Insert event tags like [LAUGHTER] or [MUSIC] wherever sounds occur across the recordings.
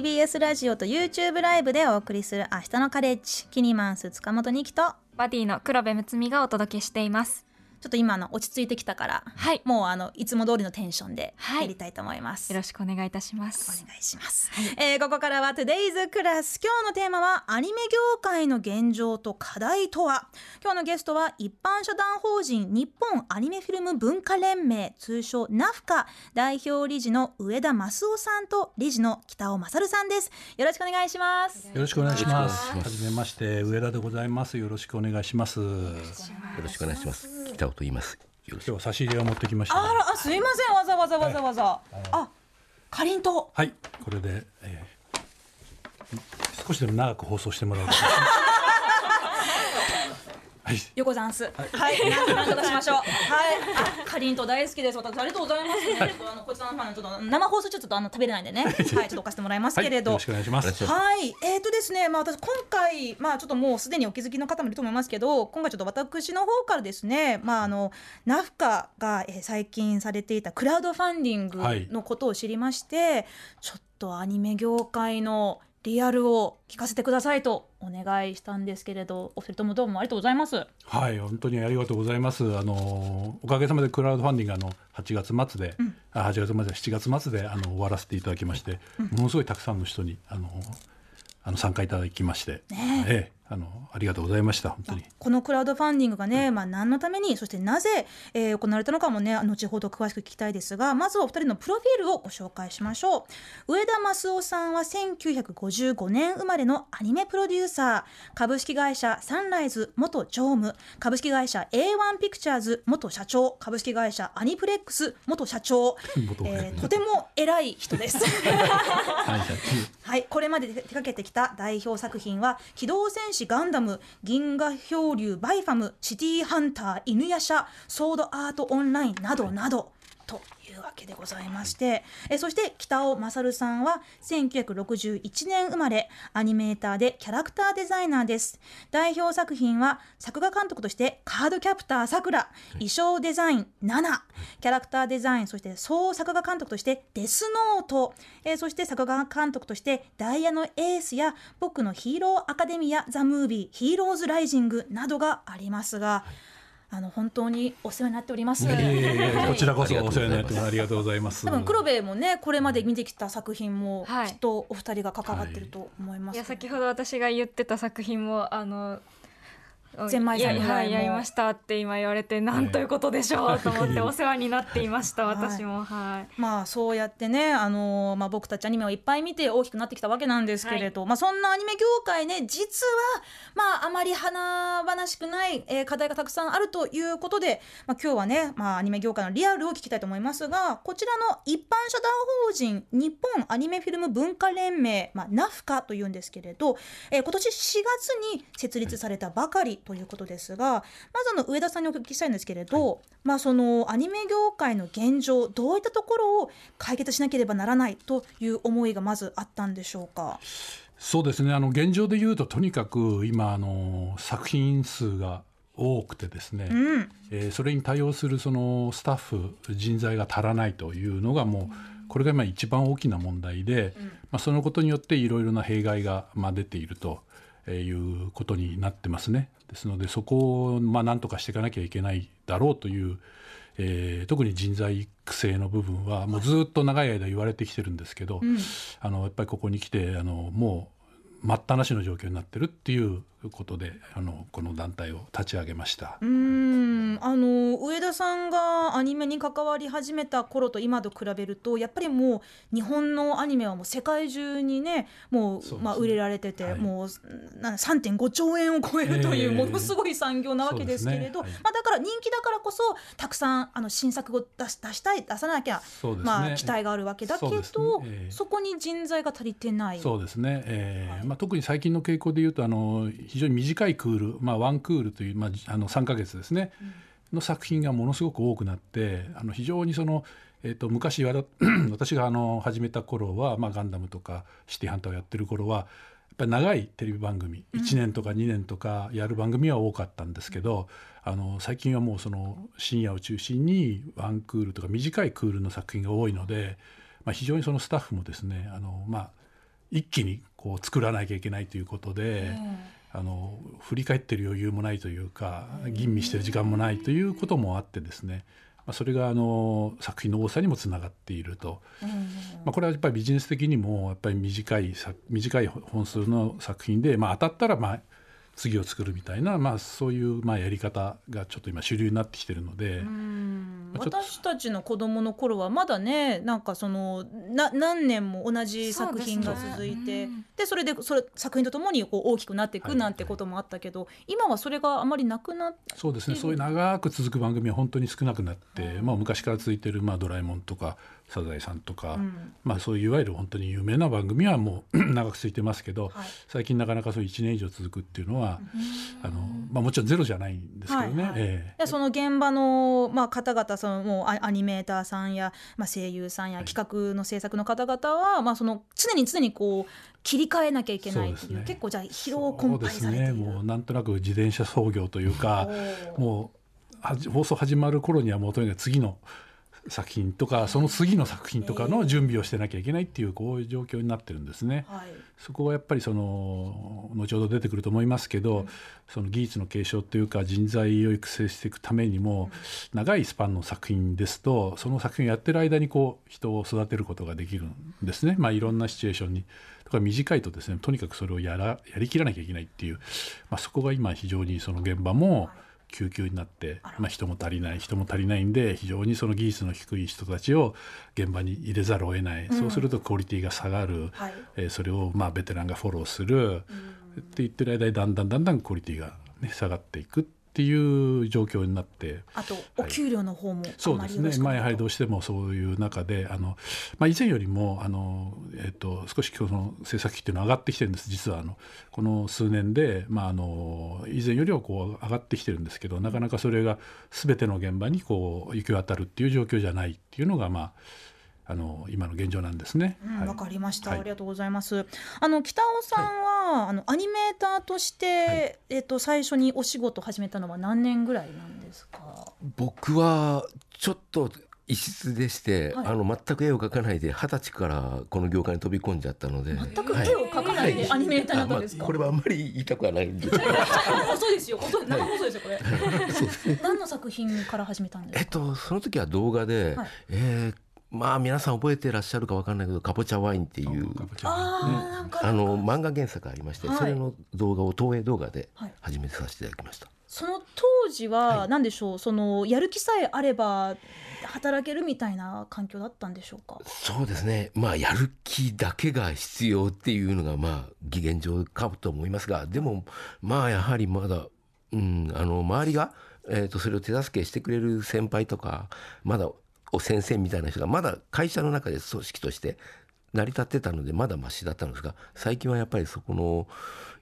TBS ラジオと YouTube ライブでお送りする明日のカレッジキニマンス塚本二木とバディの黒部睦美がお届けしています。ちょっと今の落ち着いてきたから、はい。もうあのいつも通りのテンションではい。やりたいと思います、よろしくお願いいたしまおす願いします、えーここからは Today's Class 今日のテーマはアニメ業界の現状と課題とは？今日のゲストは一般社団法人日本アニメフィルム文化連盟通称ナフカ代表理事の上田益夫さんと理事の北尾勝さんです。よろしくお願いします。よろしくお願いします。よろしくお願いしますはじめまして、上田でございます。よろしくお願いします。今よろしくお願いします。北尾と言います。よろしく。日は差し入れを持ってきました。あらあすいませんわざわざわざわざあかりんとうはい、これで、えー少しでも長く放送してもらおうと。はい、横ざんす。はい、なんとなんとかしましょう。はい、あ、かりんとう大好きです。私ありがとうございます、ね。ちょっとあのこちらのファンちょっと生放送ちょっとあの食べれないんでね。はい、ちょっと置かせてもらいますはい、けれど。よろしくお願いします。はい、えーとですね、まあ私今回まあちょっともうすでにお気づきの方もいると思いますけど、今回ちょっと私の方からですね、まああのナフカが、えー最近されていたクラウドファンディングはいのことを知りまして、ちょっとアニメ業界のリアルを聞かせてくださいとお願いしたんですけれど、お二人ともどうもありがとうございます。はい、本当にありがとうございます。あのおかげさまでクラウドファンディングあの8月末で、あ8月末で7月末であの終わらせていただきまして、ものすごいたくさんの人にあのあの参加いただきまして、ねええあのありがとうございました本当に。このクラウドファンディングがね、まあ、何のためにそしてなぜ、えー行われたのかもね後ほど詳しく聞きたいですがまずはお二人のプロフィールをご紹介しましょう。上田益夫さんは1955年生まれのアニメプロデューサー。株式会社サンライズ元常務。株式会社 A1 ピクチャーズ元社長。株式会社アニプレックス元社長、元えーとても偉い人です。[LAUGHS] はい、これまで手掛けてきた代表作品は「機動戦士ガンダム」「銀河漂流バイファム」「シティーハンター犬夜叉」「ソードアートオンライン」などなど。というわけでございましてえそして北尾勝さんは1961年生まれアニメーターでキャラクターデザイナーです。代表作品は作画監督としてカードキャプターさくら衣装デザイン7キャラクターデザインそして総作画監督としてデスノート、えーそして作画監督としてダイヤのエースや僕のヒーローアカデミアザムービーヒーローズライジングなどがありますが、あの本当にお世話になっております。いえいえいえはいこちらこそお世話になってますありがとうございます。多分黒部もねこれまで見てきた作品もはいきっとお二人が関わってると思います、いや先ほど私が言ってた作品もあのゼンマイさんはいもやりましたって今言われてなんということでしょうと思ってお世話になっていました [LAUGHS] はい。私も。はい。まあそうやってね、あのーまあ、僕たちアニメをいっぱい見て大きくなってきたわけなんですけれど、まあ、そんなアニメ業界ね実は、まあ、あまり華々しくない、えー課題がたくさんあるということで、まあ、今日はね、まあ、アニメ業界のリアルを聞きたいと思いますがこちらの一般社団法人日本アニメフィルム文化連盟、まあ、ナフカというんですけれど、えー今年4月に設立されたばかりということですがまずあの上田さんにお聞きしたいんですけれど、まあ、そのアニメ業界の現状どういったところを解決しなければならないという思いがまずあったんでしょうか？そうですね。あの現状で言うととにかく今あの作品数が多くてですね、うん。えーそれに対応するそのスタッフ人材が足らないというのがもうこれが今一番大きな問題で、まあ、そのことによっていろいろな弊害がまあ出ているということになってますね。ですのでそこをまあ何とかしていかなきゃいけないだろうという、えー特に人材育成の部分はもうずっと長い間言われてきてるんですけど、あのやっぱりここに来てあのもう待ったなしの状況になってるっていうことであのこの団体を立ち上げました。うーん。あの上田さんがアニメに関わり始めた頃と今と比べるとやっぱりもう日本のアニメはもう世界中にねもうね。まあ、売れられてて、はい。もうなん3.5兆円を超えるというええ。ものすごい産業なわけですけれど、そうですね。はいまあ、だから人気だからこそたくさんあの新作を出し出したい出さなきゃ、ね。まあ、期待があるわけだけどそええ。こに人材が足りてない。そうですね、えーはい。まあ、特に最近の傾向でいうとあの非常に短いクール、まあ、ワンクールという、まあ、あの3か月ですね、の作品がものすごく多くなってあの非常にその、えー、と昔 [CLEARS THROAT] 私があの始めた頃は、まあ、ガンダムとかシティハンターをやってる頃はやっぱり長いテレビ番組1年とか2年とかやる番組は多かったんですけど、あの最近はもうその深夜を中心にワンクールとか短いクールの作品が多いので、まあ、非常にそのスタッフもですねあの、まあ、一気にこう作らなきゃいけないということで、あの振り返ってる余裕もないというか吟味してる時間もないということもあってですね、まあ、それがあの作品の多さにもつながっていると、まあ、これはやっぱりビジネス的にもやっぱり短いさ短い本数の作品で、まあ、当たったらまあ次を作るみたいな、まあ、そういうまあやり方がちょっと今主流になってきてるので、私たちの子供の頃はまだねなんかそのな何年も同じ作品が続いてで,、それでそれ作品とともにこう大きくなっていくなんてこともあったけど、今はそれがあまりなくなっそうですね。そういう長く続く番組は本当に少なくなって、まあ、昔から続いてる、まあ「ドラえもん」とか「サザエさん」とか、まあ、そういういわゆる本当に有名な番組はもう [CLEARS THROAT] 長く続いてますけど、はい。最近なかなかそう1年以上続くっていうのは、あのまあ、もちろんゼロじゃないんですけどね。はいはい。ええ。でその現場の、まあ、方々そのもうアアニメーターさんや、まあ、声優さんやはい。企画の制作の方々は、まあ、その常に常にこう切り替えなきゃいけないっていうね。結構じゃあ疲労困憊されている。そうですね。もうなんとなく自転車操業というかもう放送始まる頃にはもうとにかく次の作品とかその次の作品とかの準備をしてなきゃいけないっていうこういう状況になってるんですね。はい。そこはやっぱりその後ほど出てくると思いますけど、その技術の継承というか人材を育成していくためにも、長いスパンの作品ですとその作品をやってる間にこう人を育てることができるんですね、まあ、いろんなシチュエーションに。とか短いとですねとにかくそれをやらやりきらなきゃいけないっていう、まあ、そこが今非常にその現場も救急になって、まあ、人も足りない人も足りないんで非常にその技術の低い人たちを現場に入れざるを得ない、そうするとクオリティが下がる、はい。えーそれをまあベテランがフォローする、って言ってる間にだんだんだんだんクオリティが、ね、下がっていくっていう状況になって。あとお給料の方もあまそうですね。まあ、やはりどうしてもそういう中であの、まあ、以前よりもあの、えっと少し今日の制作費っていうのは上がってきてるんです。実はあのこの数年で、まあ、あの以前よりはこう上がってきてるんですけどなかなかそれが全ての現場にこう行き渡るっていう状況じゃないっていうのが、まあ、あの今の現状なんですね。うんはいわかりました、はいありがとうございます。あの北尾さんは、あのアニメーターとして、えっと最初にお仕事始めたのは何年ぐらいなんですか？僕はちょっと異質でして、はいあの全く絵を描かないで二十歳からこの業界に飛び込んじゃったので全く絵を描かないでアニメーターになんですか？あまあこれはあんまり言いたくはないんですけいですよ。遅い生放送ですよこれ？何の作品から始めたんですか？えっとその時は動画で、はいえーまあ皆さん覚えてらっしゃるかわかんないけど「かぼちゃワイン」っていうあの漫画原作ありまして、はい。それの動画を東映動画ではい。始めてさせていただきました。その当時は何でしょう、そのやる気さえあれば働けるみたいな環境だったんでしょうか？そうですね。まあやる気だけが必要っていうのがまあ偽現状かと思いますがでもまあやはりまだ、うん、あの周りが、えー、とそれを手助けしてくれる先輩とかまだお先生みたいな人がまだ会社の中で組織として成り立ってたのでまだマシだったんですが最近はやっぱりそこの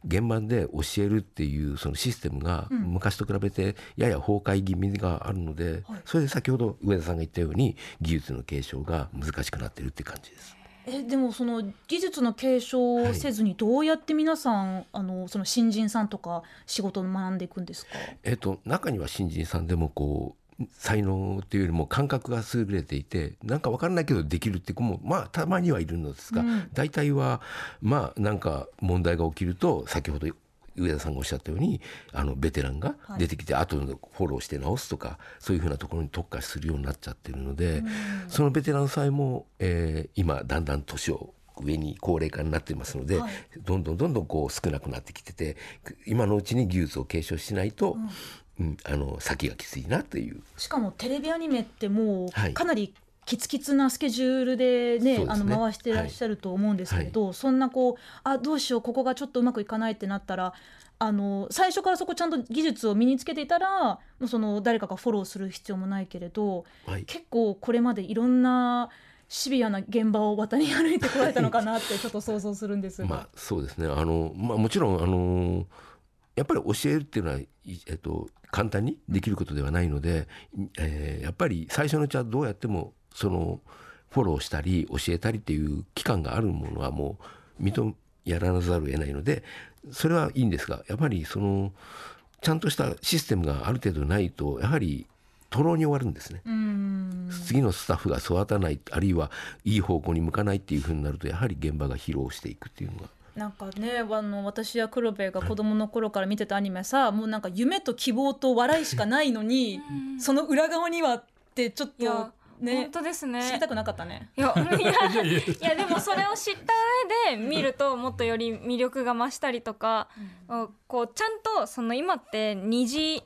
現場で教えるっていうそのシステムが昔と比べてやや崩壊気味があるので、はいそれで先ほど上田さんが言ったように技術の継承が難しくなってるって感じです。えでもその技術の継承をせずにどうやって皆さん、あのその新人さんとか仕事を学んでいくんですか？えっと、中には新人さんでもこう才能というよりも感覚が優れていてなんか分からないけどできるっていう子もまあたまにはいるのですが、うん。大体はまあなんか問題が起きると先ほど上田さんがおっしゃったようにあのベテランが出てきて後のフォローして直すとかそういうふうなところに特化するようになっちゃってるので、そのベテランさえも、えー今だんだん年を上に高齢化になっていますので、はい。どんどんどんどんこう少なくなってきてて今のうちに技術を継承しないと、うんあの先がきついなという。しかもテレビアニメってもうはい。かなりキツキツなスケジュールでね,、そうですね。あの回してらっしゃると思うんですけれど、そんなこうあどうしようここがちょっとうまくいかないってなったらあの最初からそこちゃんと技術を身につけていたらもうその誰かがフォローする必要もないけれどはい。結構これまでいろんなシビアな現場を渡り歩いてこられたのかなってちょっと想像するんですが。まあそうですね。あの、まあ、もちろんあのやっぱり教えるっていうのは、いえっと、簡単にできることではないので、えーやっぱり最初のうちはどうやってもそのフォローしたり教えたりっていう期間があるものはもう認やらざるを得ないのでそれはいいんですがやっぱりそのちゃんとしたシステムがある程度ないとやはり徒労に終わるんですね。うん次のスタッフが育たないあるいはいい方向に向かないっていうふうになるとやはり現場が疲労していくっていうのがなんかねあの私や黒部が子供の頃から見てたアニメさもうなんか夢と希望と笑いしかないのにその裏側にはってちょっとね本当ですね。知りたくなかったね。いや [LAUGHS] いやいやでもそれを知った上で見るともっとより魅力が増したりとか、こうちゃんとその今って二次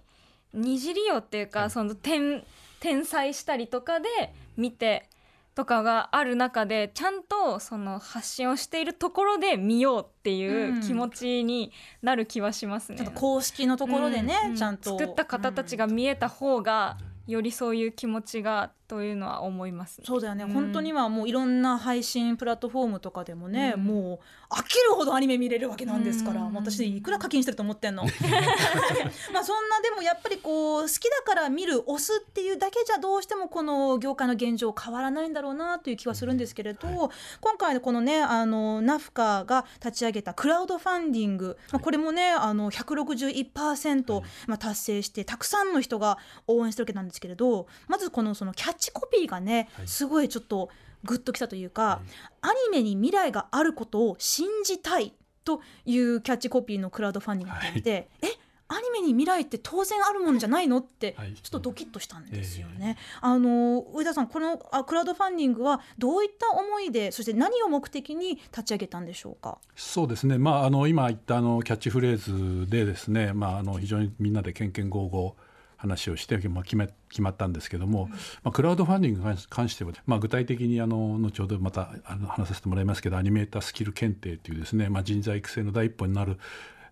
二次利用っていうかその転転載したりとかで見てとかがある中でちゃんとその発信をしているところで見ようっていう気持ちになる気はしますね。ちょっと公式のところでね、うん。ちゃんと。作った方たちが見えた方がよりそういう気持ちがというのは思いますね。そうだよね、うん。本当にはもういろんな配信プラットフォームとかでもね、うん。もう飽きるほどアニメ見れるわけなんですから、うん。私いくら課金してると思ってんの？[LAUGHS] まあそんなでもやっぱりこう好きだから見る推すっていうだけじゃどうしてもこの業界の現状変わらないんだろうなという気はするんですけれど、今回のこのねあのナフカが立ち上げたクラウドファンディング、まあ、これもねあの161%、まあ、達成してたくさんの人が応援してるわけなんですけれどまずこのそのキャッチコピーがね、はい。すごいちょっとグッときたというか、アニメに未来があることを信じたいというキャッチコピーのクラウドファンディングがあって、えアニメに未来って当然あるもんじゃないのってはい。ちょっとドキッとしたんですよね。あの上田さんこのあクラウドファンディングはどういった思いでそして何を目的に立ち上げたんでしょうか？そうですね、まあ、あの今言ったあのキャッチフレーズでですね、まあ、あの非常にみんなでけんけんごうごう話をして、まあ、決め決まったんですけども、まあ、クラウドファンディングに関しては、まあ、具体的にあの後ほどまたあの話させてもらいますけどアニメータースキル検定というですね、まあ、人材育成の第一歩になる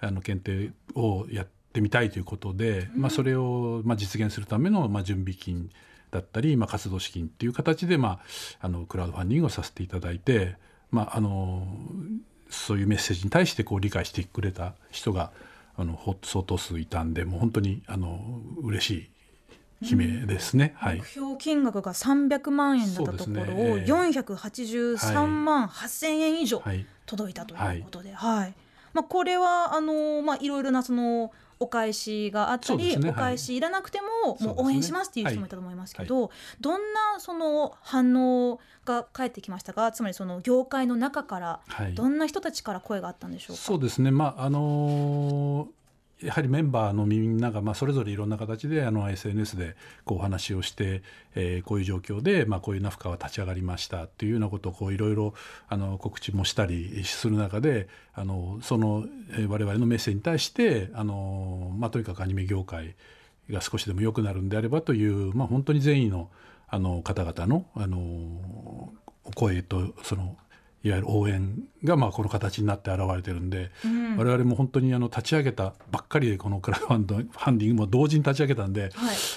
あの検定をやってみたいということで、まあ、それをまあ実現するためのまあ準備金だったり、まあ、活動資金っていう形で、まあ、あのクラウドファンディングをさせていただいて、まあ、あのそういうメッセージに対してこう理解してくれた人があのほ相当数いたんでもう本当にあの嬉しい悲鳴ですね。はい。目標金額が300万円だったところをね。ええ。483万8000円以上はい。届いたということで、はい。まあ、これはあの、まあ、いろいろなそのお返しがあったり、ねお返しいらなくても、もう応援しますっていう人もいたと思いますけど、どんなその反応が返ってきましたか？つまりその業界の中からはい。どんな人たちから声があったんでしょうか？そうですね、まああのやはりメンバーのみんなが、まあ、それぞれいろんな形であの SNS でこうお話をして、えこういう状況で、まあ、こういうナフカは立ち上がりましたっていうようなことをいろいろあの告知もしたりする中であのその、我々のメッセージに対してあの、まあ、とにかくアニメ業界が少しでも良くなるんであればという、まあ、本当に善意のあの方々のあのお声とそのいわゆる応援がまあこの形になって現れてるんで、うん。我々も本当にあの立ち上げたばっかりでこのクラウドファンドファンディングも同時に立ち上げたんで、はい。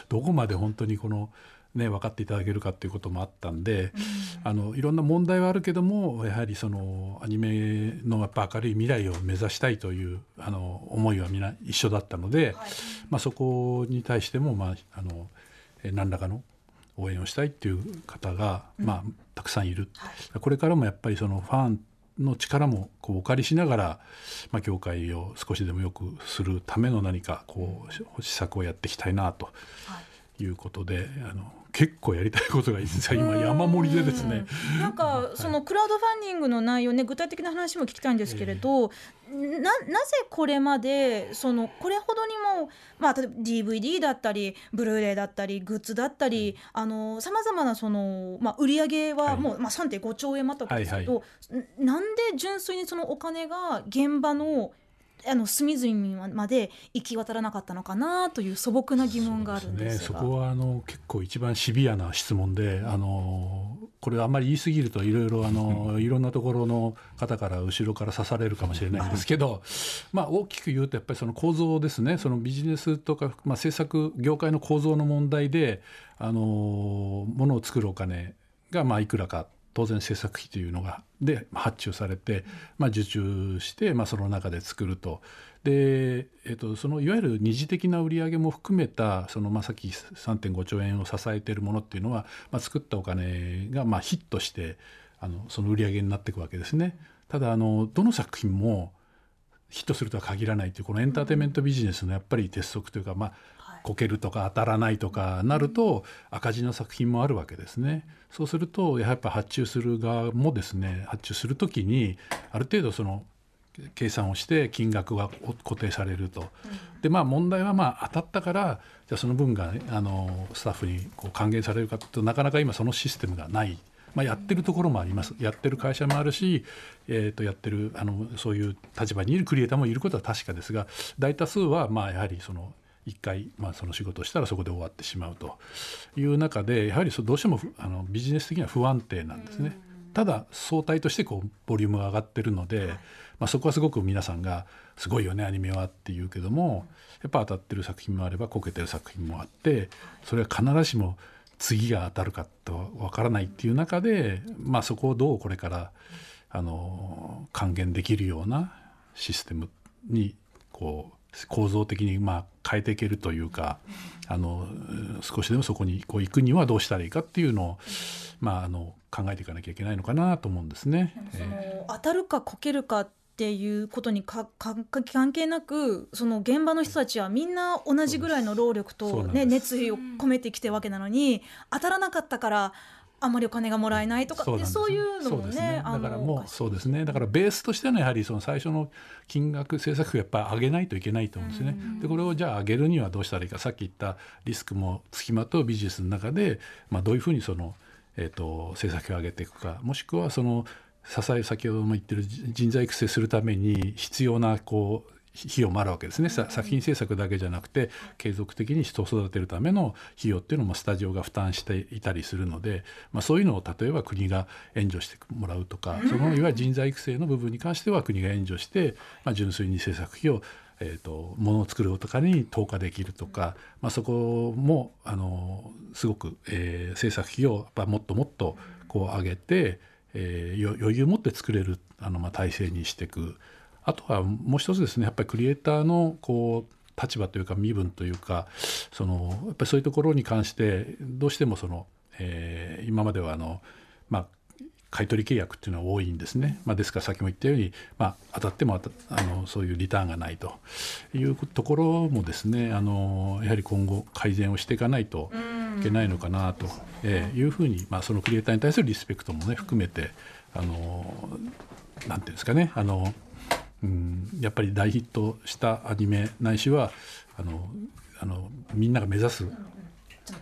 どこまで本当にこの、ね、分かっていただけるかっていうこともあったんで、あのいろんな問題はあるけどもやはりそのアニメのやっぱ明るい未来を目指したいというあの思いはみんな一緒だったので、はい。まあ、そこに対しても、まあ、あのえ何らかの応援をしたいっていう方が、まあ、たくさんいる、これからもやっぱりそのファンの力もこうお借りしながら、まあ、業界を少しでも良くするための何かこう施策をやっていきたいなということで、あの結構やりたいことが実は今山盛りでですね。なんかそのクラウドファンディングの内容ね具体的な話も聞きたいんですけれど、ななぜこれまでそのこれほどにもまあ例えば DVD だったりブルーレイだったりグッズだったりあのさまざまなそのまあ売り上げはもう、まあ3.5兆円もあったわけですけど、んなんで純粋にそのお金が現場のあの隅々まで行き渡らなかったのかなという素朴な疑問があるんですが。ね、そこはあの結構一番シビアな質問であのこれあんまり言い過ぎるといろいろあのいろんなところの方から後ろから刺されるかもしれないんですけど、まあ、大きく言うとやっぱりその構造ですね。そのビジネスとか、まあ、制作業界の構造の問題であのものを作るお金がまあいくらか当然制作費というのがで発注されて、まあ、受注して、まあ、その中で作ると。で、えっと、そのいわゆる二次的な売り上げも含めたその、まあ、さっき3.5兆円を支えているものっていうのは、まあ、作ったお金がまあヒットしてあのその売り上げになっていくわけですね。ただあのどの作品もヒットするとは限らないというこのエンターテインメントビジネスのやっぱり鉄則というか、まあ、こけるとか当たらないとかなると赤字の作品もあるわけですね。そうするとやっぱ発注する側もですね発注する時にある程度その計算をして金額が固定されると。でまあ問題はまあ当たったからじゃあその分が、ね、あのスタッフにこう還元されるかとなかなか今そのシステムがないまあ、やってるところもありますやってる会社もあるし、えー、とやってるあのそういう立場にいるクリエイターもいることは確かですが大多数はまあやはりその一回、まあ、その仕事をしたらそこで終わってしまうという中でやはりどうしてもあのビジネス的には不安定なんですね。ただ相対としてこうボリュームが上がってるので、まあ、そこはすごく皆さんが「すごいよねアニメは」って言うけどもやっぱ当たってる作品もあればこけてる作品もあってそれは必ずしも次が当たるかとわからないっていう中で、まあ、そこをどうこれからあの還元できるようなシステムにこう構造的にまあ変えていけるというかあの少しでもそこにこう行くにはどうしたらいいかっていうのを、まあ、あの考えていかなきゃいけないのかなと思うんですね。その当たるかこけるかっていうことにかか関係なくその現場の人たちはみんな同じぐらいの労力と、ね、熱意を込めてきてるわけなのに当たらなかったからあんまりお金がもらえないとかそうそういうのもね、ね、だからもうそうですね。だからベースとしてのやはりその最初の金額制作費やっぱり上げないといけないと思うんですね。でこれをじゃあ上げるにはどうしたらいいかさっき言ったリスクもつきまとうビジネスの中で、まあ、どういうふうにその、えーと、制作費を上げていくかもしくはその支え先ほども言ってる人材育成するために必要なこう費用もあるわけですね、作品制作だけじゃなくて継続的に人を育てるための費用っていうのもスタジオが負担していたりするので、まあ、そういうのを例えば国が援助してもらうとか、そのいわゆる人材育成の部分に関しては国が援助して、まあ、純粋に制作費をえーと、ものを作るとかに投下できるとか、まあ、そこもあのすごく、えー、制作費をやっぱもっともっとこう上げて、えー、余裕を持って作れるあの、まあ、体制にしていくあとはもう一つですねやっぱりクリエイターのこう立場というか身分というかそのやっぱりそういうところに関してどうしてもその、えー、今まではあの、まあ、買取契約っていうのは多いんですね、まあ、ですからさっきも言ったように、まあ、当たってもあのそういうリターンがないと。いうところもですねあのやはり今後改善をしていかないといけないのかなと、えー、いうふうに、まあ、そのクリエイターに対するリスペクトもね含めてあのなんていうんですかねあの、うん、やっぱり大ヒットしたアニメないしはあのあのみんなが目指す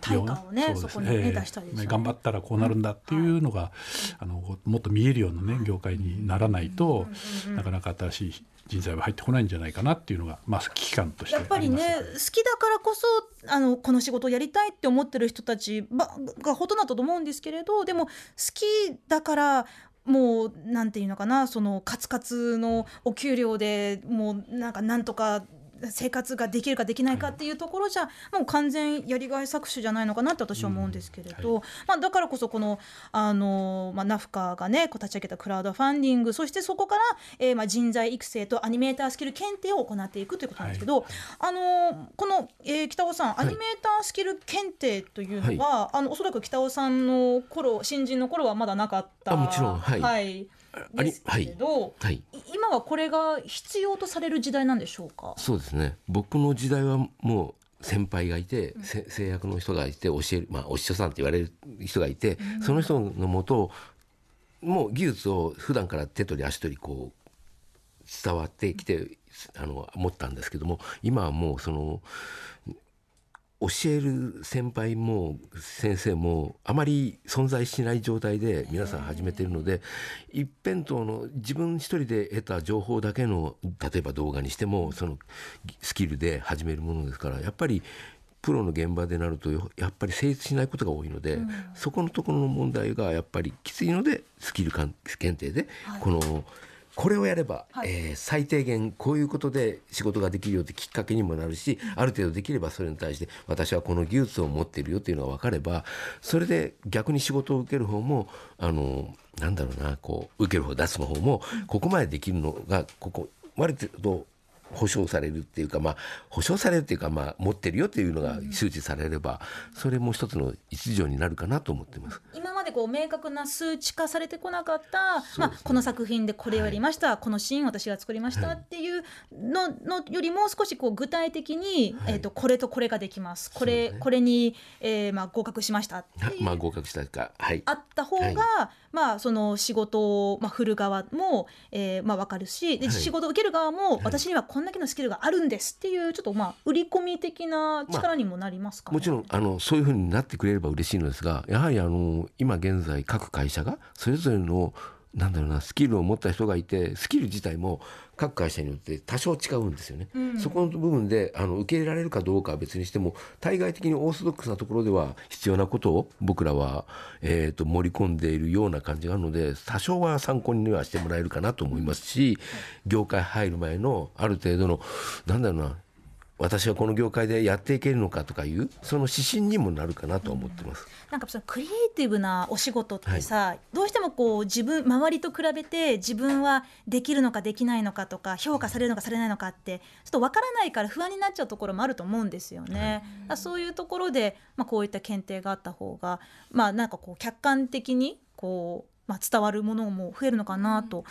対価をねそこにね、出したり、ね、頑張ったらこうなるんだっていうのが、あのもっと見えるようなね業界にならないと、なかなか新しい人材は入ってこないんじゃないかなっていうのが、まあ、危機感としてやっぱりね好きだからこそあのこの仕事をやりたいって思ってる人たちがほとんどだと思うんですけれどでも好きだからもうなんていうのかなそのカツカツのお給料でもうなんかなんとか生活ができるかできないかっていうところじゃ、もう完全やりがい搾取じゃないのかなって私は思うんですけれど、うん。はい、まあ、だからこそこのあの、まあ、ナフカがねこう立ち上げたクラウドファンディングそしてそこから、えー、まあ人材育成とアニメータースキル検定を行っていくということなんですけど、はい、あのこの、えー、北尾さんアニメータースキル検定というのは、はい、あのおそらく北尾さんの頃新人の頃はまだなかったもちろん。はい、はいですけれど、はい、今はこれが必要とされる時代なんでしょうか？そうですね。僕の時代はもう先輩がいて、うん、製薬の人がいて教える、まあ、お師匠さんって言われる人がいて、うん、その人のもともう技術を普段から手取り足取りこう伝わってきてあの思ったんですけども今はもうその教える先輩も先生もあまり存在しない状態で皆さん始めているので一辺倒の自分一人で得た情報だけの例えば動画にしてもそのスキルで始めるものですからやっぱりプロの現場でなるとやっぱり成立しないことが多いので、そこのところの問題がやっぱりきついのでスキル検定でこの。これをやれば、はい、えー、最低限こういうことで仕事ができるよってきっかけにもなるしある程度できればそれに対して私はこの技術を持っているよっていうのが分かればそれで逆に仕事を受ける方もあのなんだろうなこう受ける方出す方もここまでできるのがここある程度保証されるっていうか、まあ、保証されるっていうか、まあ、持ってるよっていうのが周知されれば、それも一つの一助になるかなと思ってます。今ままでこう明確な数値化されてこなかった、まあこの作品でこれをやりました、このシーン私が作りましたはいっていうののよりも少しこう具体的に、はい。えっ、とこれとこれができます。これ、ね。これに、えーまあ合格しましたっていうまあ合格したか。はい。あった方が、はい。まあその仕事を、まあ、振る側も、えーまあ、分かるしで、はい。仕事を受ける側も、い。私にはこんだけのスキルがあるんですっていうちょっとまあ売り込み的な力にもなりますかね、もちろんあのそういうふうになってくれれば嬉しいのですがやはりあの今現在各会社がそれぞれのなんだろうなスキルを持った人がいてスキル自体も各会社によって多少違うんですよね。うんそこの部分であの受け入れられるかどうかは別にしても対外的にオーソドックスなところでは必要なことを僕らは、えー、と盛り込んでいるような感じがあるので多少は参考にはしてもらえるかなと思いますし業界入る前のある程度のなんだろうな私はこの業界でやっていけるのかとかいうその指針にもなるかなと思ってます。なんかそのクリエイティブなお仕事ってさ、どうしてもこう自分周りと比べて自分はできるのかできないのかとか評価されるのかされないのかってちょっとわからないから不安になっちゃうところもあると思うんですよね。だからそういうところで、まあ、こういった検定があった方がまあなんかこう客観的にこう、まあ、伝わるものも増えるのかなと。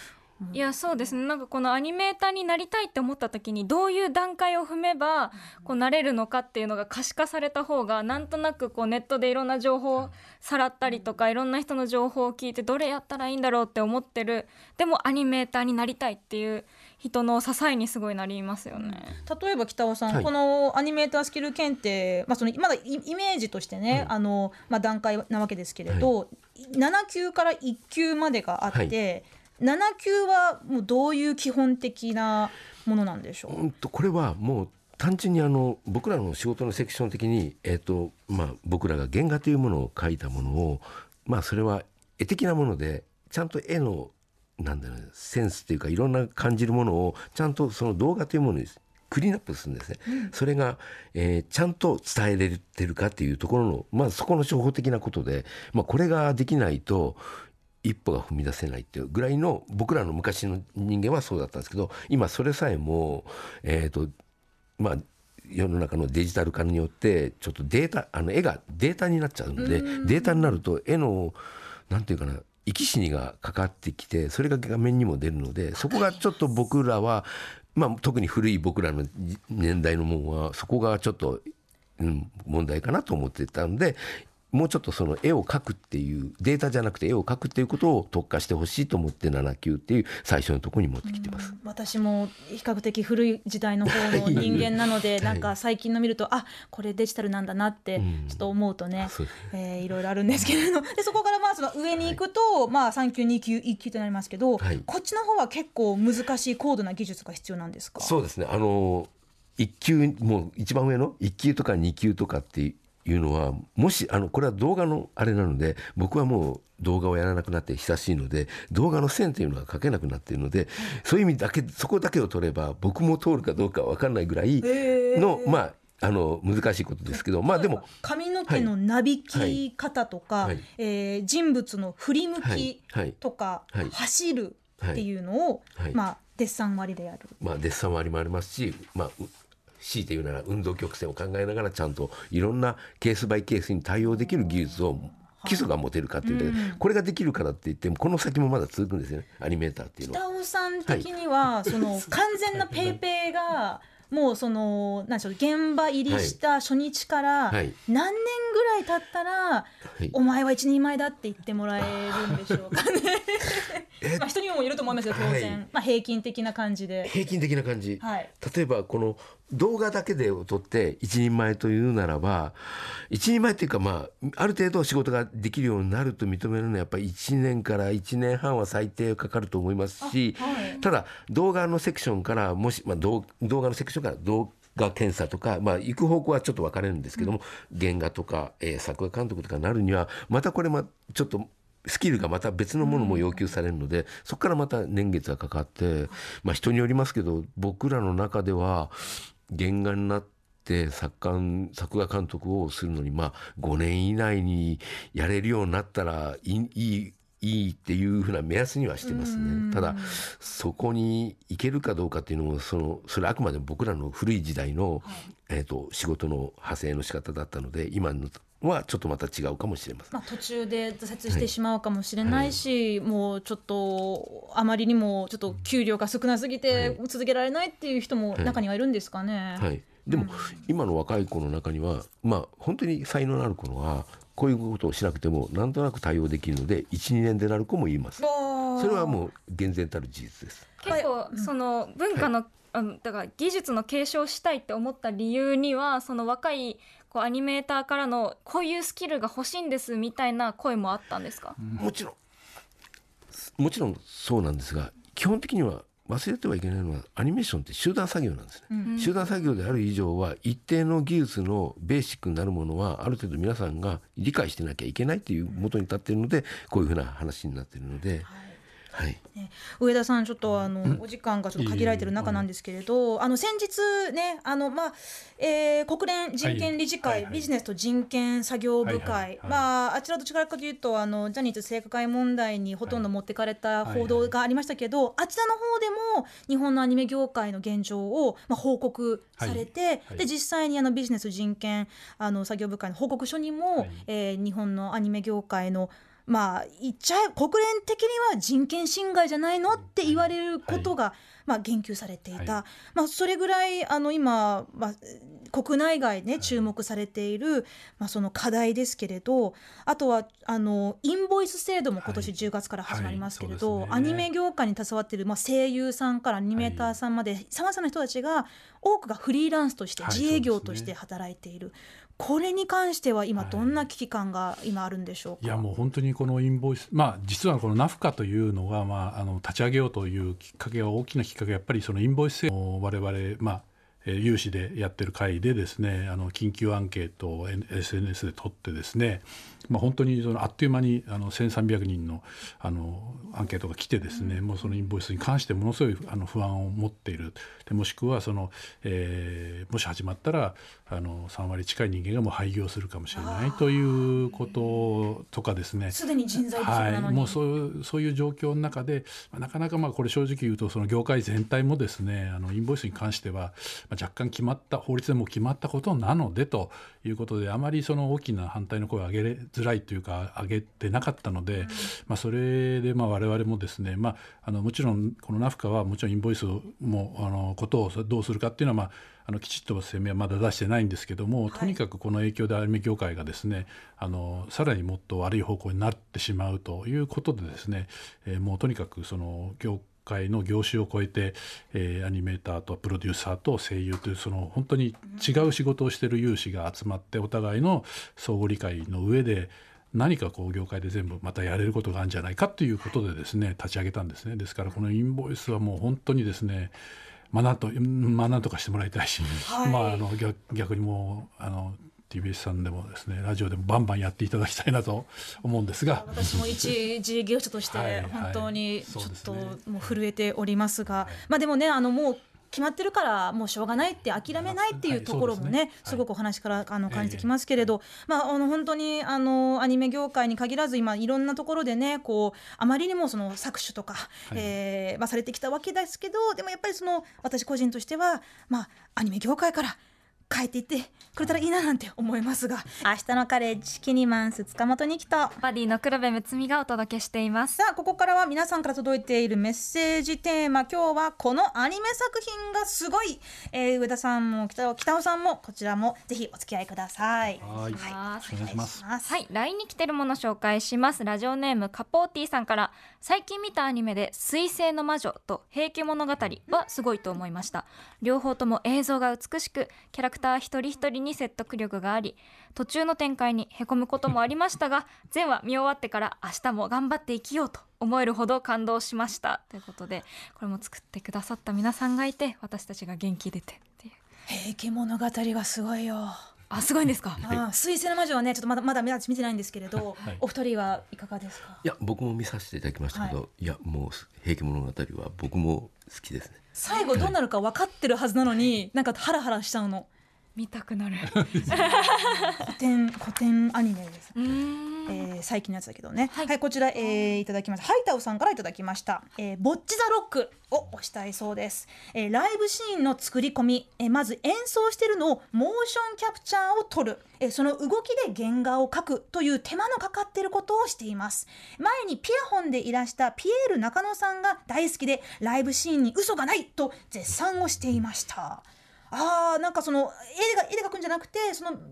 いやそうですね。なんかこのアニメーターになりたいって思った時にどういう段階を踏めばこうなれるのかっていうのが可視化された方がなんとなくこうネットでいろんな情報をさらったりとかいろんな人の情報を聞いてどれやったらいいんだろうって思ってる。でもアニメーターになりたいっていう人の支えにすごいなりますよね。例えば北尾さん、はい。このアニメータースキル検定、まあ、そのまだイイメージとしてね、はい。あのまあ、段階なわけですけれど、7級から1級までがあって、7級はもうどういう基本的なものなんでしょう、うんとこれはもう単純にあの僕らの仕事のセクション的に、えーとまあ、僕らが原画というものを描いたものを、まあ、それは絵的なものでちゃんと絵のなんだろうセンスっていうかいろんな感じるものをちゃんとその動画というものにクリーンアップするんですね、それが、えーちゃんと伝えれてるかっていうところの、まあ、そこの情報的なことで、まあ、これができないと一歩が踏み出せないっていうぐらいの僕らの昔の人間はそうだったんですけど今それさえもえっ、とまあ世の中のデジタル化によってちょっとデータあの絵がデータになっちゃうのでデータになると絵のなんていうかな生き死にがかかってきてそれが画面にも出るのでそこがちょっと僕らは、まあ、特に古い僕らの年代のものはそこがちょっと、うん、問題かなと思ってたんでもうちょっとその絵を描くっていうデータじゃなくて絵を描くっていうことを特化してほしいと思って7級っていう最初のところに持ってきてます。私も比較的古い時代の方の人間なので、はい。なんか最近の見るとあこれデジタルなんだなってうん。ちょっと思うとね、そうえーいろいろあるんですけれどでそこからまあその上に行くと、まあ3級2級1級となりますけど、はい。こっちの方は結構難しい高度な技術が必要なんですか？そうですね。あの1級もう一番上の？1級とか2級とかっていうのはもしあのこれは動画のあれなので僕はもう動画をやらなくなって久しいので動画の線というのは書けなくなっているので、そういう意味だけそこだけを取れば僕も通るかどうか分かんないぐらいの、まああの難しいことですけどまあでも髪の毛のなびき方とか、はい。えー人物の振り向はい。きはい。とか、はい。走るっていうのを、はい。まあデッサン割りでやる。まあ、デッサン割りもありますし、まあ、う強いて言うなら運動曲線を考えながらちゃんといろんなケースバイケースに対応できる技術を基礎が持てるかっていううん。これができるからって言ってもこの先もまだ続くんですよねアニメーターっていうのは。北尾さん的には、その完全なペーペーがもうそのなんでしょう現場入りした初日からはい。何年ぐらい経ったら、はい。お前は一人前だって言ってもらえるんでしょうかね。[LAUGHS] え [LAUGHS] まあ人にもよると思いますよ当然、はい。まあ平均的な感じで。平均的な感じ、はい。例えばこの動画だけで撮って一人前というならば一人前っていうかまあある程度仕事ができるようになると認めるのはやっぱり1年から1年半は最低かかると思いますし、はい。ただ動画のセクションからもし、まあ、動動画のセクションから動画検査とか、まあ、行く方向はちょっと分かれるんですけども、原画とか、えー作画監督とかなるにはまたこれまちょっとスキルがまた別のものも要求されるので、そこからまた年月がかかって、まあ、人によりますけど僕らの中では原画になって作監作画監督をするのにまあ5年以内にやれるようになったらいいいいいいっていうふうな目安にはしてますうんね。ただそこに行けるかどうかっていうのもそのそれあくまで僕らの古い時代の、えー、と仕事の派生の仕方だったので今のはちょっとまた違うかもしれません。まあ、途中で挫折してしまうかもしれないし、もうちょっとあまりにもちょっと給料が少なすぎて続けられないっていう人も中にはいるんですかね。はい、でも、今の若い子の中にはまあ本当に才能のある子はこういうことをしなくてもなんとなく対応できるので12年でなる子もいます。それはもう厳然たる事実です。結構その文化の、あのだから技術の継承したいって思った理由にはその若いこうアニメーターからのこういうスキルが欲しいんですみたいな声もあったんですか、もちろん。もちろんそうなんですが基本的には忘れてはいけないのはアニメーションって集団作業なんですね、集団作業である以上は一定の技術のベーシックになるものはある程度皆さんが理解してなきゃいけないっていう元に立っているのでこういうふうな話になっているので、はい、ね上田さんちょっとあの、お時間がちょっと限られてる中なんですけれど、あの先日ねあのまあ、えー国連人権理事会、はい。はいはいビジネスと人権作業部会、はい。はい。はい。まああちらどちらかというとあのジャニーズ性加害問題にほとんど持ってかれた報道がありましたけど、あちらの方でも日本のアニメ業界の現状をまあ報告されて、はいはい。で実際にあのビジネス人権あの作業部会の報告書にも、はい。えー日本のアニメ業界のまあ言っちゃえ国連的には人権侵害じゃないのって言われることが、まあ、言及されていた、はい。まあ、それぐらいあの今、まあ、国内外ね注目されている、まあ、その課題ですけれどあとはあのインボイス制度も今年はい。10月から始まりますけれど、アニメ業界に携わっている、まあ、声優さんからアニメーターさんまでさまざまな人たちが多くがフリーランスとしてはい。自営業として働いている、これに関しては今はいどんな危機感が今あるんでしょうか？いやもう本当にこのインボイス、まあ、実はこのナフカというのが、まあ、あの立ち上げようというきっかけは大きなきっかけはやっぱりそのインボイス制度を我々、まあえー有志でやってる会でですねあの緊急アンケートを SNS で取ってですね、まあ、本当にそのあっという間にあの1300人のあのアンケートが来てですね、もうそのインボイスに関してものすごいあの不安を持っている。でもしくはその、えーもし始まったらあの3割近い人間がもう廃業するかもしれないということとかですね。すでに人材不足はい、なのに、もうそういうそういう状況の中で、まあなかなかまあこれ正直言うとその業界全体もですねあのインボイスに関しては、まあ、若干決まった法律でも決まったことなのでということであまりその大きな反対の声を上げづらいというか上げてなかったので、まあ、それでまあ我々もですね、まあ、あのもちろんこのナフカはもちろんインボイスもあのことをどうするかっていうのは、まあ、あのきちっと声明はまだ出してないんですけども、とにかくこの影響でアニメ業界がですねあのさらにもっと悪い方向になってしまうということでですね、えーもうとにかくその業界の業種を超えて、えーアニメーターとプロデューサーと声優というその本当に違う仕事をしている有志が集まってお互いの相互理解の上で何かこう業界で全部またやれることがあるんじゃないかということでですね立ち上げたんですね。ですからこのインボイスはもう本当にですねまあなんとまあなんとかしてもらいたいし、はい。まああの逆逆にもうあの TBS さんでもですねラジオでもバンバンやっていただきたいなと思うんですが。私も一自営業者としはいはい。て本当にちょっともう震えておりますが、まあでもねあのもう決まってるからもうしょうがないって諦めないっていうところもね、すねすごくお話からあの感じてきますけれど、まああの本当にあのアニメ業界に限らず今いろんなところでねこうあまりにもその搾取とか、えーまあされてきたわけですけどでもやっぱりその私個人としてはまあアニメ業界から変えていってくれたらいいななんて思いますが明日のカレッジキニマンス塚本に来たバディの黒部睦美がお届けしていますさあここからは皆さんから届いているメッセージテーマ今日はこのアニメ作品がすごい、えー上田さんも北尾北尾さんもこちらもぜひお付き合いください。はい、はいお願いします。ますはい、LINE に来てるもの紹介します。ラジオネームカポーティさんから、最近見たアニメで水星の魔女と平家物語はすごいと思いました。両方とも映像が美しく、キャラクター一人一人に説得力があり、途中の展開にへこむこともありましたが、[LAUGHS] 全話見終わってから明日も頑張って生きようと思えるほど感動しました。ということで、これも作ってくださった皆さんがいて、私たちが元気出てっていう。平家物語はすごいよ。あ、すごいんですか？ああ水星の魔女はねちょっとまだまだ見てないんですけれど、はいお二人はいかがですか？いや僕も見させていただきましたけど、、はいやもう「平家物語」は僕も好きですね。最後どうなるか分かってるはずなのになんかハラハラしちゃうの。見たくなる [LAUGHS] 古典古典アニメです。えー最近のやつだけどね。は、はいいこちら、えーいただきました。ハイタウさんからいただきました。えーボッチザロックを押したいそうです。えーライブシーンの作り込み、えーまず演奏してるのをモーションキャプチャーを撮る、えーその動きで原画を描くという手間のかかっていることをしています。前にピアホンでいらしたピエール中野さんが大好きでライブシーンに嘘がないと絶賛をしていました。あーなんかその絵でが絵で描くんじゃなくてその人間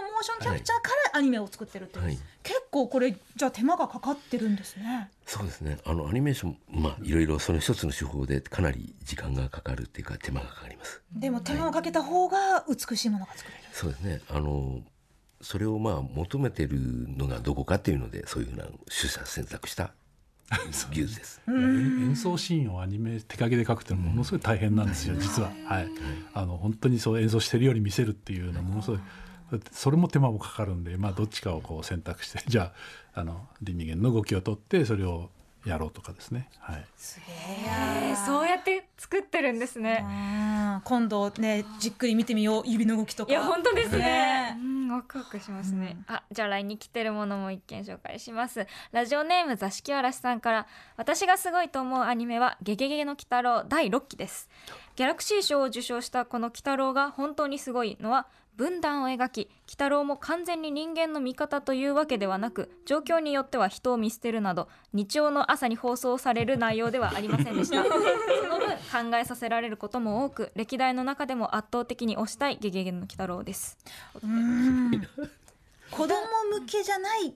のモーションキャプチャーからアニメを作ってるっていう、はい。結構これじゃあ手間がかかってるんですね。そうですね。あのアニメーションまあいろいろその一つの手法でかなり時間がかかるっていうか手間がかかります。でも手間をかけた方が美しいものが作れる。そうですね。あのそれをまあ求めてるのがどこかっていうのでそういうふうな取捨選択した技術です。演奏シーンをアニメ手書きで書くっていうのはものすごい大変なんですよ実は、はい、あの本当にそう演奏してるように見せるっていうのはものすごいそれも手間もかかるんで、まあ、どっちかをこう選択してじゃああの倫理元の動きを取ってそれをやろうとかですね、はい、すげえ。えー。そうやって作ってるんですね今度ねじっくり見てみよう指の動きとか。いや本当ですねね。うん、ワクワクしますね。あ、じゃあ LINE に来てるものも一件紹介します。ラジオネーム座敷わらしさんから、私がすごいと思うアニメはゲゲゲの鬼太郎第6期です。ギャラクシー賞を受賞したこの鬼太郎が本当にすごいのは。分断を描き鬼太郎も完全に人間の味方というわけではなく状況によっては人を見捨てるなど日曜の朝に放送される内容ではありませんでした。[LAUGHS] その分考えさせられることも多く歴代の中でも圧倒的に推したいゲゲゲの鬼太郎です。うん。子供向けじゃない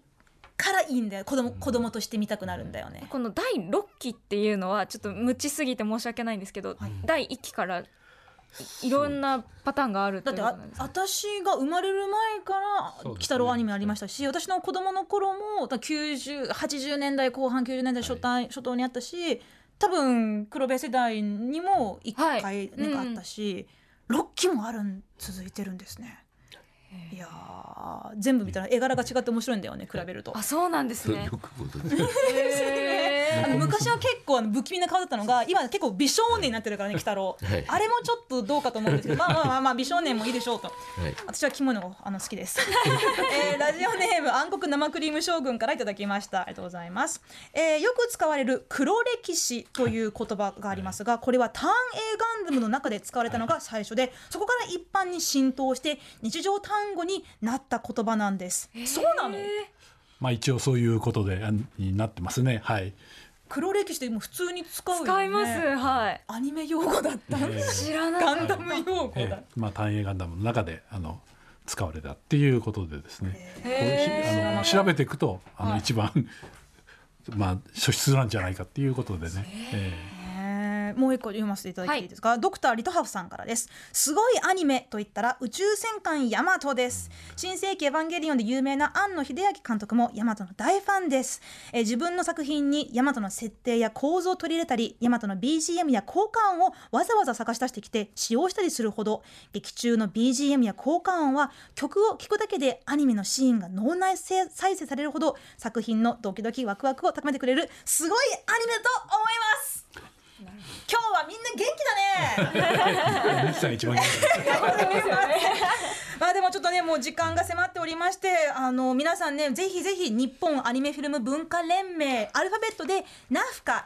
からいいんだよ。子供子供として見たくなるんだよね。この第6期っていうのはちょっと無知すぎて申し訳ないんですけど、第1期からいいろんなパターンがあるだってあ私が生まれる前から鬼太郎アニメありましたし、私の子供の頃もだ90 80年代後半90年代初代、初頭にあったし多分黒部世代にも1はい。回なんかあったし、6期もあるん続いてるんですね。いやー全部見たら絵柄が違って面白いんだよね比べると。あそうなんですね。[LAUGHS] あの [LAUGHS] 昔は結構あの不気味な顔だったのが [LAUGHS] 今結構美少年になってるからね鬼太郎、はい。あれもちょっとどうかと思うんですけどまあまあまあまあ美少年もいいでしょうとはい。私は着物があの好きです、えーラジオネーム暗黒生クリーム将軍からいただきました。ありがとうございます、えーよく使われる黒歴史という言葉がありますがこれはターン A ガンダムの中で使われたのが最初でそこから一般に浸透して日常単語になった言葉なんです、そうなの？まあ一応そういうことであになってますね。はい。黒歴史ってもう普通に使うよね。使います。はい。アニメ用語だった、え知らなガいンダム用語だえった。えまあ単影ガンダムの中であの使われたっていうことでですね、へー。あの調べていくとあの、はい。一番 [LAUGHS] まあ素質なんじゃないかっていうことでね、えねもう一個読ませていただいていいですか、ドクターリトハフさんからです。すごいアニメと言ったら宇宙戦艦ヤマトです。新世紀エヴァンゲリオンで有名な庵野秀明監督もヤマトの大ファンです。えー自分の作品にヤマトの設定や構造を取り入れたりヤマトの BGM や効果音をわざわざ探し出してきて使用したりするほど劇中の BGM や効果音は曲を聴くだけでアニメのシーンが脳内再生されるほど作品のドキドキワクワクを高めてくれるすごいアニメと思います今日はみんな元気だね。[LAUGHS] さんが一番元気 [LAUGHS] ままあでもちょっとねもう時間が迫っておりましてあの皆さんねぜひぜひ日本アニメフィルム文化連盟アルファベットで NAFCA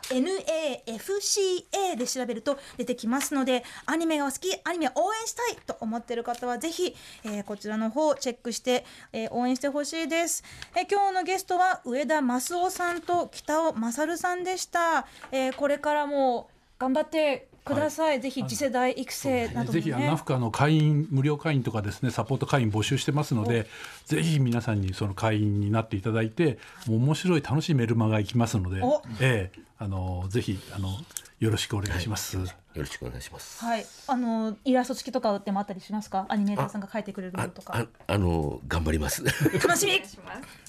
NAFCA で調べると出てきますのでアニメがお好きアニメ応援したいと思ってる方はぜひ、えーこちらの方チェックして、えー応援してほしいです、えー今日のゲストは上田益夫さんと北尾勝さんでした、えーこれからも頑張ってください、ぜひ次世代育成などもねぜひあのナフカの会員無料会員とかですねサポート会員募集してますのでぜひ皆さんにその会員になっていただいてもう面白い楽しいメルマガ行きますのでお、ええあのぜひあのよろしくお願いします。よろしくお願いします。はい、あのイラスト付きとかでもあったりしますか？アニメーターさんが描いてくれるもあのとかあ。あの頑張ります。楽しみ。します